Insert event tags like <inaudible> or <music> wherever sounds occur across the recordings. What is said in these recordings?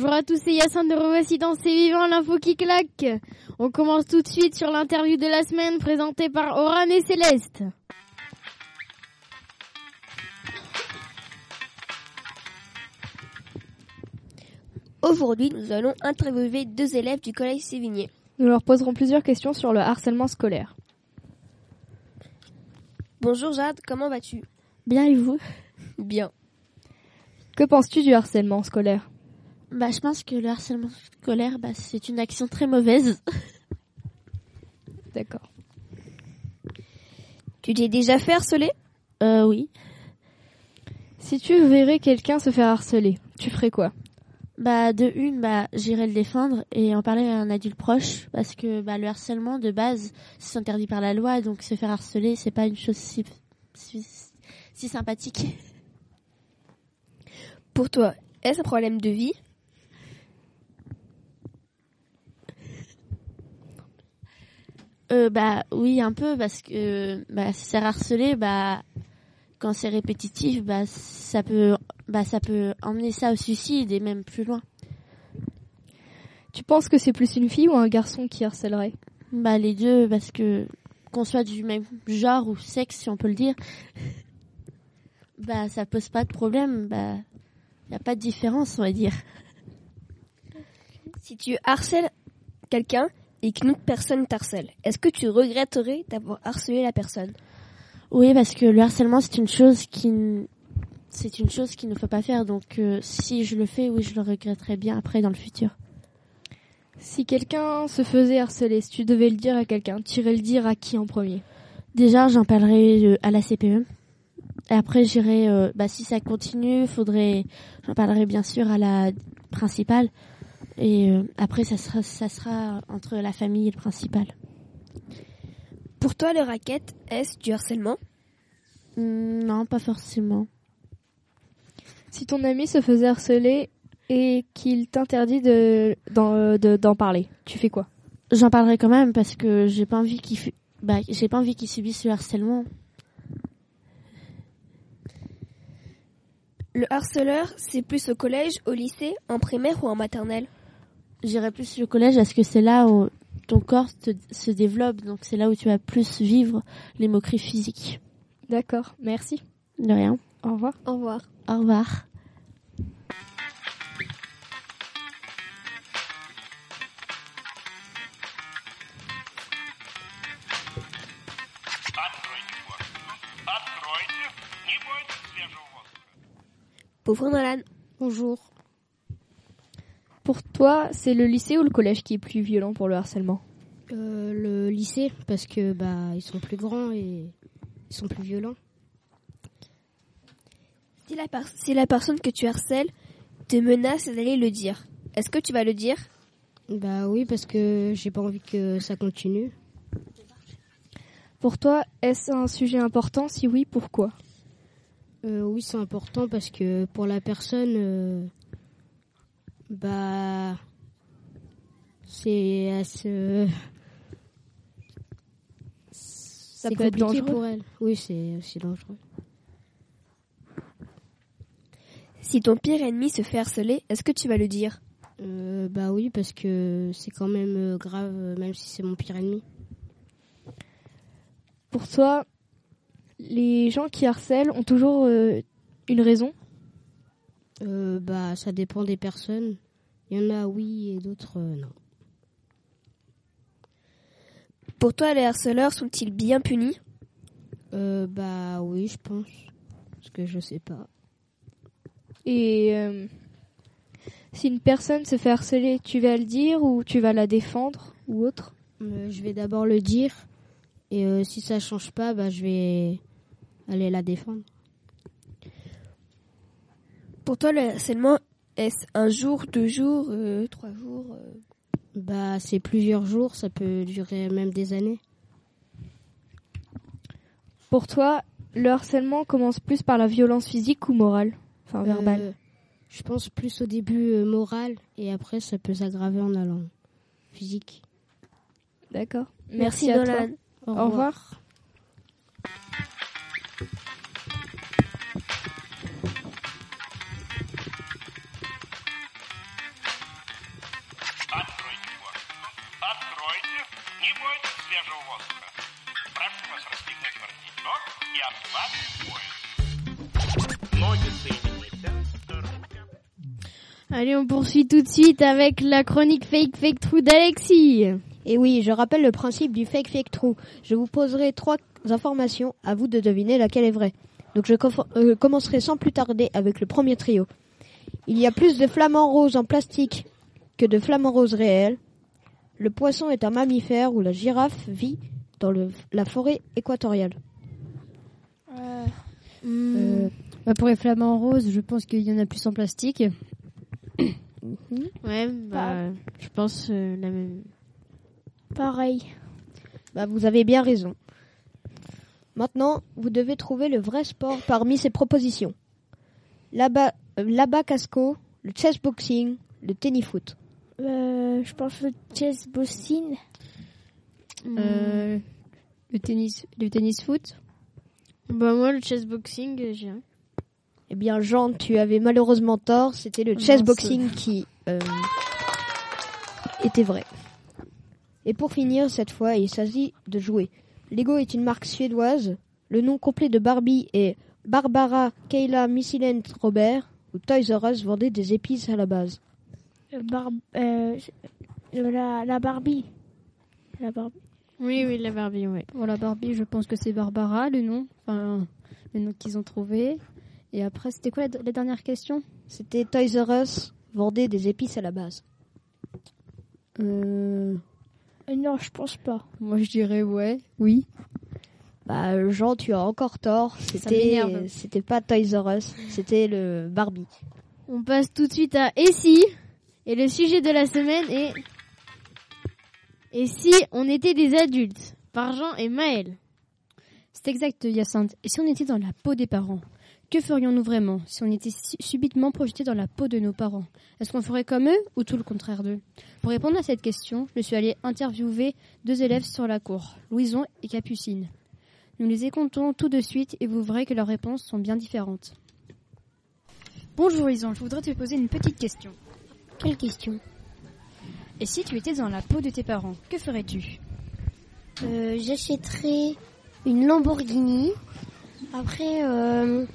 Bonjour à tous, c'est Yacine de Revoici dans C'est Vivant, l'info qui claque. On commence tout de suite sur l'interview de la semaine présentée par Oran et Céleste. Aujourd'hui, nous allons interviewer deux élèves du collège Sévigné. Nous leur poserons plusieurs questions sur le harcèlement scolaire. Bonjour Jade, comment vas-tu? Bien et vous? Bien. Que penses-tu du harcèlement scolaire? Bah, je pense que le harcèlement scolaire, bah, c'est une action très mauvaise. D'accord. Tu t'es déjà fait harceler? Euh, oui. Si tu verrais quelqu'un se faire harceler, tu ferais quoi? Bah, de une, bah, j'irais le défendre et en parler à un adulte proche parce que, bah, le harcèlement, de base, c'est interdit par la loi, donc se faire harceler, c'est pas une chose si, si, si sympathique. Pour toi, est-ce un problème de vie? Euh, bah oui un peu parce que bah se faire harceler bah quand c'est répétitif bah ça peut bah ça peut emmener ça au suicide et même plus loin. Tu penses que c'est plus une fille ou un garçon qui harcèlerait? Bah les deux parce que qu'on soit du même genre ou sexe si on peut le dire <laughs> bah ça pose pas de problème bah y a pas de différence on va dire. Si tu harcèles quelqu'un et qu'une autre personne t'harcèle, est-ce que tu regretterais d'avoir harcelé la personne? Oui, parce que le harcèlement c'est une chose qui c'est une chose qu'il ne faut pas faire. Donc euh, si je le fais, oui, je le regretterai bien après dans le futur. Si quelqu'un se faisait harceler, si tu devais le dire à quelqu'un, tu irais le dire à qui en premier? Déjà, j'en parlerai euh, à la CPE. Et après, j'irai. euh, bah, si ça continue, faudrait. J'en parlerai bien sûr à la principale. Et euh, après, ça sera, ça sera entre la famille et le principal. Pour toi, le racket, est-ce du harcèlement? Hmm, non, pas forcément. Si ton ami se faisait harceler et qu'il t'interdit de, d'en, de- d'en parler, tu fais quoi? J'en parlerai quand même parce que j'ai pas envie qu'il, fu- bah, j'ai pas envie qu'il subisse le harcèlement. Le harceleur, c'est plus au collège, au lycée, en primaire ou en maternelle? j'irais plus au collège parce que c'est là où ton corps se développe, donc c'est là où tu vas plus vivre les moqueries physiques. D'accord, merci. De rien. Au revoir. Au revoir. Au revoir. Pauvre Nolan. Bonjour. Pour toi, c'est le lycée ou le collège qui est plus violent pour le harcèlement? Euh, le lycée parce que bah ils sont plus grands et ils sont plus violents. Si la, par- si la personne que tu harcèles te menace d'aller le dire, est-ce que tu vas le dire? Bah oui parce que j'ai pas envie que ça continue. Pour toi, est-ce un sujet important? Si oui, pourquoi? Euh, oui c'est important parce que pour la personne euh, bah c'est assez Ça c'est peut être compliqué dangereux. pour elle. Oui c'est aussi dangereux. Si ton pire ennemi se fait harceler, est-ce que tu vas le dire? Euh, bah oui parce que c'est quand même euh, grave euh, même si c'est mon pire ennemi. Pour toi, les gens qui harcèlent ont toujours euh, une raison? Euh, bah ça dépend des personnes. Il y en a oui et d'autres euh, non. Pour toi, les harceleurs sont-ils bien punis? Euh, bah oui, je pense. Parce que je sais pas. Et euh, si une personne se fait harceler, tu vas le dire ou tu vas la défendre ou autre? Euh, je vais d'abord le dire. Et euh, si ça change pas, bah je vais aller la défendre. Pour toi, le harcèlement, est-ce un jour, deux jours, euh, trois jours euh Bah c'est plusieurs jours, ça peut durer même des années. Pour toi, le harcèlement commence plus par la violence physique ou morale? Enfin, verbale. Euh, je pense plus au début euh, moral et après ça peut s'aggraver en allant physique. D'accord. Merci, à toi. Nolan. Au revoir. свежего воздуха. Прошу вас расстегнуть воротничок и отбавить пояс. Ноги соедините. Руки Allez, on poursuit tout de suite avec la chronique Fake Fake True d'Alexis. Et oui, je rappelle le principe du fake fake true. Je vous poserai trois informations, à vous de deviner laquelle est vraie. Donc je confo- euh, commencerai sans plus tarder avec le premier trio. Il y a plus de flamants roses en plastique que de flamants roses réels. Le poisson est un mammifère où la girafe vit dans le- la forêt équatoriale. Euh, bah, pour les flamants roses, je pense qu'il y en a plus en plastique. Ouais, bah, je pense euh, la même. Pareil. Bah, vous avez bien raison. Maintenant, vous devez trouver le vrai sport parmi ces propositions. Là-bas, euh, là-bas casco, le chess boxing, le tennis foot. Euh, je pense le chess boxing. Euh, le tennis, le tennis foot. Bah, moi, le chess boxing, euh, j'ai un. Eh bien, Jean, tu avais malheureusement tort. C'était le Oh, chess boxing qui euh, était vrai. Et pour finir, cette fois, il s'agit de jouer. Lego est une marque suédoise. Le nom complet de Barbie est Barbara Kayla Missilent Robert, où Toys R Us vendait des épices à la base. Euh, Bar- euh, la, la Barbie. La Barbie. Oui, oui, la Barbie, ouais. Pour la Barbie, je pense que c'est Barbara, le nom. Enfin, le nom qu'ils ont trouvé. Et après, c'était quoi la, la dernière question? C'était Toys R Us vendait des épices à la base. euh, non, je pense pas. Moi, je dirais ouais, oui. Bah, Jean, tu as encore tort. C'était, c'était pas Toys R Us, c'était le Barbie. On passe tout de suite à Et si Et le sujet de la semaine est Et si on était des adultes? Par Jean et Maël. C'est exact, Hyacinthe. Et si on était dans la peau des parents? Que ferions-nous vraiment si on était su- subitement projeté dans la peau de nos parents? Est-ce qu'on ferait comme eux ou tout le contraire d'eux? Pour répondre à cette question, je suis allée interviewer deux élèves sur la cour, Louison et Capucine. Nous les écoutons tout de suite et vous verrez que leurs réponses sont bien différentes. Bonjour Louison, je voudrais te poser une petite question. Quelle question Et si tu étais dans la peau de tes parents, que ferais-tu Euh, J'achèterai une Lamborghini. Après, euh,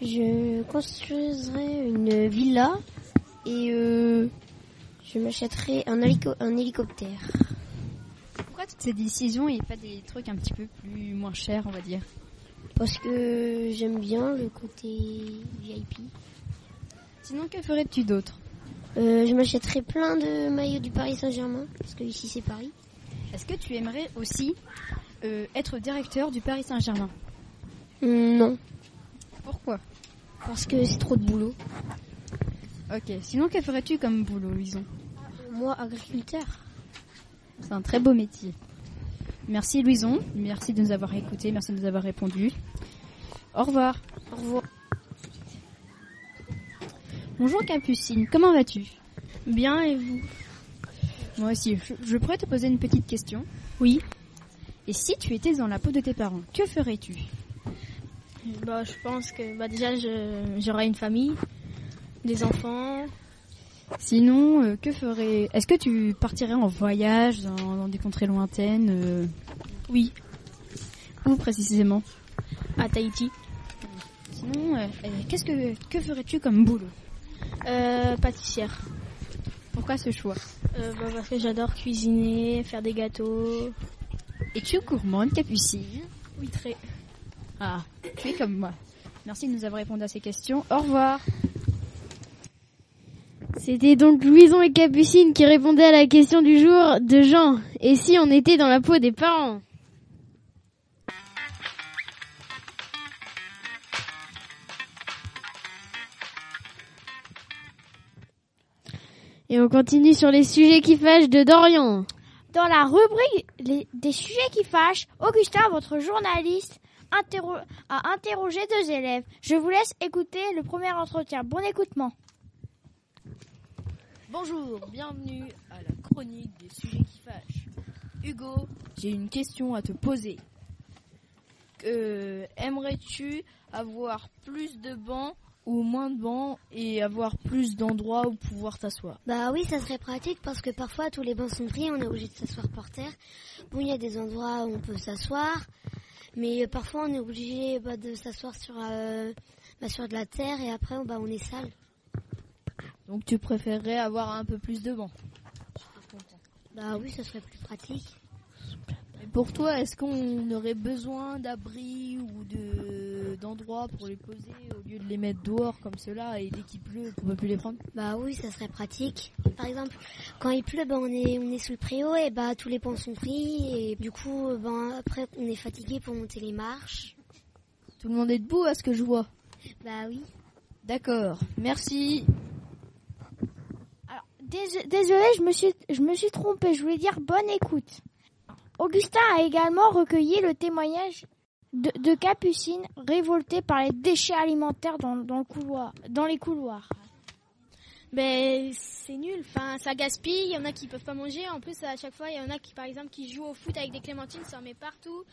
je construiserai une villa et euh, je m'achèterai un, hélico- un hélicoptère. Pourquoi toutes ces décisions et pas des trucs un petit peu plus moins chers, on va dire? Parce que j'aime bien le côté VIP. Sinon, que ferais-tu d'autre? Je m'achèterai plein de maillots du Paris Saint-Germain, parce que ici c'est Paris. Est-ce que tu aimerais aussi euh, être directeur du Paris Saint-Germain? Hum, Non, Pourquoi? Parce que c'est trop de boulot. Ok. Sinon, que ferais-tu comme boulot, Louison Moi, agriculteur. C'est un très beau métier. Merci, Louison. Merci de nous avoir écoutés. Merci de nous avoir répondu. Au revoir. Au revoir. Bonjour, Capucine. Comment vas-tu? Bien, et vous? Moi aussi. Je, je pourrais te poser une petite question? Oui. Et si tu étais dans la peau de tes parents, que ferais-tu? Bah, je pense que bah, déjà, je- j'aurai une famille, des enfants. Sinon, euh, que ferais Est-ce que tu partirais en voyage dans, dans des contrées lointaines euh, Oui. Où précisément? À Tahiti. Sinon, euh, euh, qu'est-ce que que ferais-tu comme boulot? Euh, pâtissière. Pourquoi ce choix? Euh, bah, parce que j'adore cuisiner, faire des gâteaux. Es-tu gourmande, Capucine Oui, très. Ah, tu es comme moi. Merci de nous avoir répondu à ces questions. Au revoir. C'était donc Louison et Capucine qui répondaient à la question du jour de Jean. Et si on était dans la peau des parents? Et on continue sur les sujets qui fâchent de Dorian. Dans la rubrique les- des sujets qui fâchent, Augustin, votre journaliste, interro- a interrogé deux élèves. Je vous laisse écouter le premier entretien. Bon écoutement. Bonjour, bienvenue à la chronique des sujets qui fâchent. Hugo, j'ai une question à te poser. Que aimerais-tu avoir plus de bancs ou moins de bancs et avoir plus d'endroits où pouvoir t'asseoir Bah oui, ça serait pratique parce que parfois tous les bancs sont pris, on est obligé de s'asseoir par terre. Bon, il y a des endroits où on peut s'asseoir, mais parfois on est obligé bah, de s'asseoir sur euh, bah, sur de la terre et après bah, on est sale. Donc tu préférerais avoir un peu plus de bancs Bah oui, ça serait plus pratique. Pour toi, est-ce qu'on aurait besoin d'abris ou de d'endroits pour les poser au lieu de les mettre dehors comme cela et dès qu'il pleut, on peut plus les prendre? Bah oui, ça serait pratique. Par exemple, quand il pleut, bah, on est on est sous le préau et bah tous les bancs sont pris et du coup, bah, après on est fatigué pour monter les marches. Tout le monde est debout à ce que je vois. Bah oui. D'accord, merci. Alors, dés- désolé, je me suis, je me suis trompée. Je voulais dire bonne écoute. Augustin a également recueilli le témoignage de, de Capucine révoltée par les déchets alimentaires dans, les couloirs. Ben c'est nul, enfin ça gaspille, il y en a qui peuvent pas manger, en plus à chaque fois il y en a qui par exemple qui jouent au foot avec des clémentines, ça en met partout.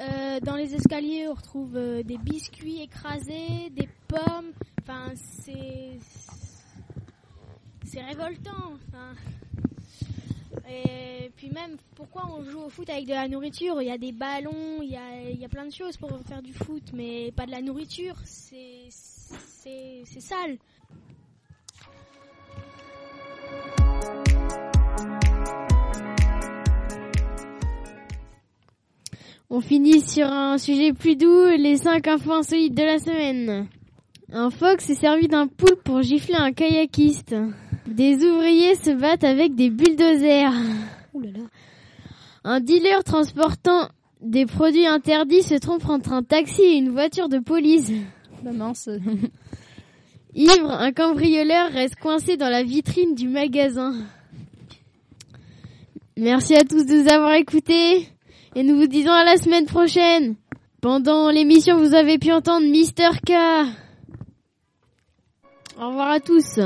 Euh, dans les escaliers on retrouve euh, des biscuits écrasés, des pommes, enfin c'est c'est révoltant. Enfin. Et puis même pourquoi on joue au foot avec de la nourriture? Il y a des ballons, il y a, il y a plein de choses pour faire du foot, mais pas de la nourriture, c'est sale. On finit sur un sujet plus doux, les 5 infos insolites de la semaine. Un phoque s'est servi d'un poulpe pour gifler un kayakiste. Des ouvriers se battent avec des bulldozers. Un dealer transportant des produits interdits se trompe entre un taxi et une voiture de police. Bah mince. <laughs> Ivre, un cambrioleur reste coincé dans la vitrine du magasin. Merci à tous de nous avoir écoutés et nous vous disons à la semaine prochaine. Pendant l'émission, vous avez pu entendre Mister K. Au revoir à tous.